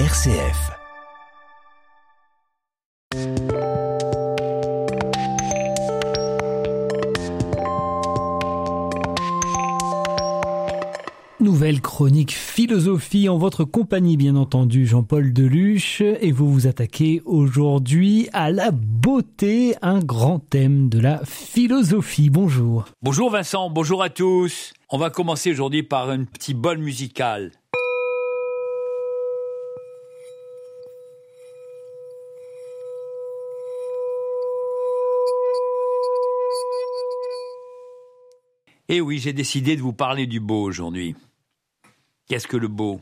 RCF. Nouvelle chronique philosophie en votre compagnie, bien entendu, Jean-Paul Deluche, et vous vous attaquez aujourd'hui à la beauté, un grand thème de la philosophie. Bonjour. Bonjour Vincent, bonjour à tous. On va commencer aujourd'hui par un petit bol musical. Eh oui, j'ai décidé de vous parler du beau aujourd'hui. Qu'est-ce que le beau?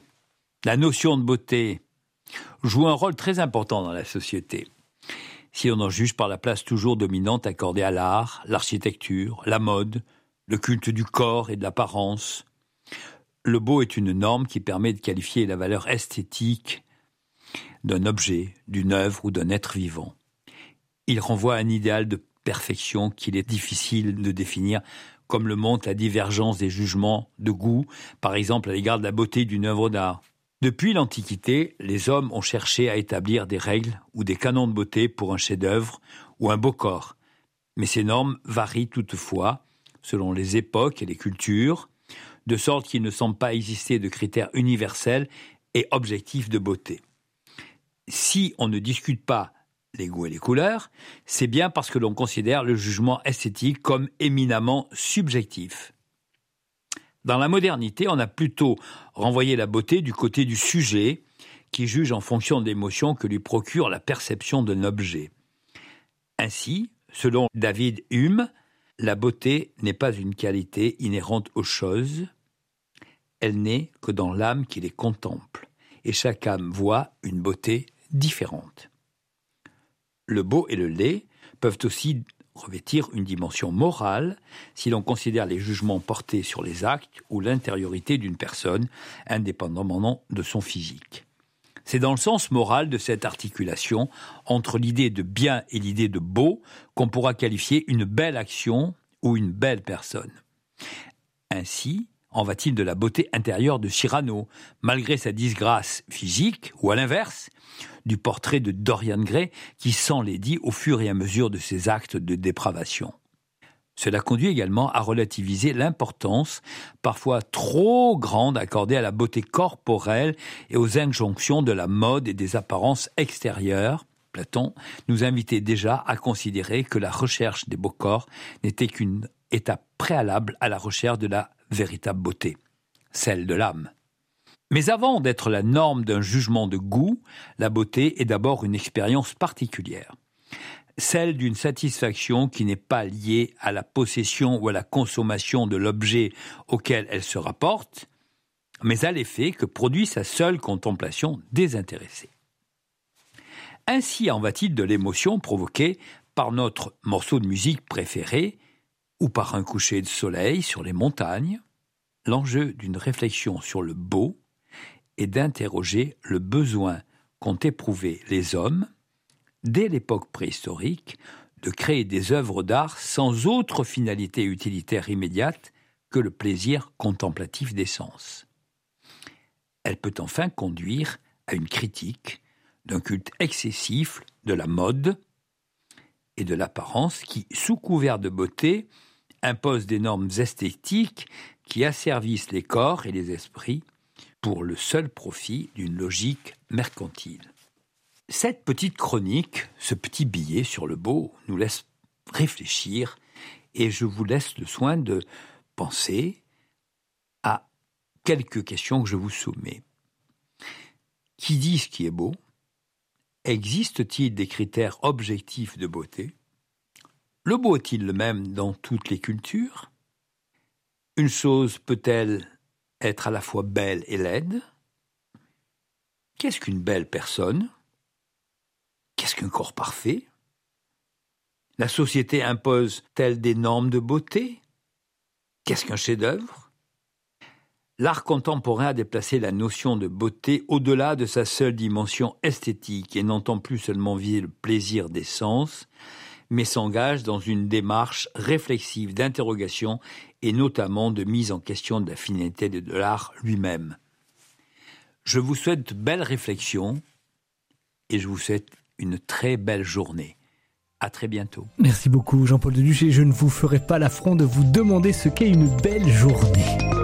La notion de beauté joue un rôle très important dans la société. Si on en juge par la place toujours dominante accordée à l'art, l'architecture, la mode, le culte du corps et de l'apparence, le beau est une norme qui permet de qualifier la valeur esthétique d'un objet, d'une œuvre ou d'un être vivant. Il renvoie à un idéal de perfection qu'il est difficile de définir comme le montre la divergence des jugements de goût, par exemple à l'égard de la beauté d'une œuvre d'art. Depuis l'Antiquité, les hommes ont cherché à établir des règles ou des canons de beauté pour un chef-d'œuvre ou un beau corps. Mais ces normes varient toutefois selon les époques et les cultures, de sorte qu'il ne semble pas exister de critères universels et objectifs de beauté. Si on ne discute pas les goûts et les couleurs, c'est bien parce que l'on considère le jugement esthétique comme éminemment subjectif. Dans la modernité, on a plutôt renvoyé la beauté du côté du sujet, qui juge en fonction de l'émotion que lui procure la perception d'un objet. Ainsi, selon David Hume, la beauté n'est pas une qualité inhérente aux choses, elle n'est que dans l'âme qui les contemple, et chaque âme voit une beauté différente le beau et le laid peuvent aussi revêtir une dimension morale si l'on considère les jugements portés sur les actes ou l'intériorité d'une personne, indépendamment de son physique. C'est dans le sens moral de cette articulation entre l'idée de bien et l'idée de beau qu'on pourra qualifier une belle action ou une belle personne. Ainsi, en va-t-il de la beauté intérieure de Cyrano, malgré sa disgrâce physique, ou à l'inverse, du portrait de Dorian Gray qui s'enlaidit au fur et à mesure de ses actes de dépravation. Cela conduit également à relativiser l'importance parfois trop grande accordée à la beauté corporelle et aux injonctions de la mode et des apparences extérieures. Platon nous invitait déjà à considérer que la recherche des beaux corps n'était qu'une étape préalable à la recherche de la véritable beauté, celle de l'âme. Mais avant d'être la norme d'un jugement de goût, la beauté est d'abord une expérience particulière, celle d'une satisfaction qui n'est pas liée à la possession ou à la consommation de l'objet auquel elle se rapporte, mais à l'effet que produit sa seule contemplation désintéressée. Ainsi en va-t-il de l'émotion provoquée par notre morceau de musique préféré, ou par un coucher de soleil sur les montagnes, l'enjeu d'une réflexion sur le beau est d'interroger le besoin qu'ont éprouvé les hommes, dès l'époque préhistorique, de créer des œuvres d'art sans autre finalité utilitaire immédiate que le plaisir contemplatif des sens. Elle peut enfin conduire à une critique d'un culte excessif de la mode et de l'apparence qui, sous couvert de beauté, impose des normes esthétiques qui asservissent les corps et les esprits pour le seul profit d'une logique mercantile. Cette petite chronique, ce petit billet sur le beau, nous laisse réfléchir et je vous laisse le soin de penser à quelques questions que je vous soumets. Qui dit ce qui est beau? Existe-t-il des critères objectifs de beauté? Le beau est-il le même dans toutes les cultures? Une chose peut-elle être à la fois belle et laide. Qu'est-ce qu'une belle personne? Qu'est-ce qu'un corps parfait? La société impose-t-elle des normes de beauté? Qu'est-ce qu'un chef-d'œuvre? L'art contemporain a déplacé la notion de beauté au-delà de sa seule dimension esthétique et n'entend plus seulement viser le plaisir des sens, mais s'engage dans une démarche réflexive d'interrogation et notamment de mise en question de la finalité de l'art lui-même. Je vous souhaite belle réflexion et je vous souhaite une très belle journée. À très bientôt. Merci beaucoup Jean-Paul Deluche et je ne vous ferai pas l'affront de vous demander ce qu'est une belle journée.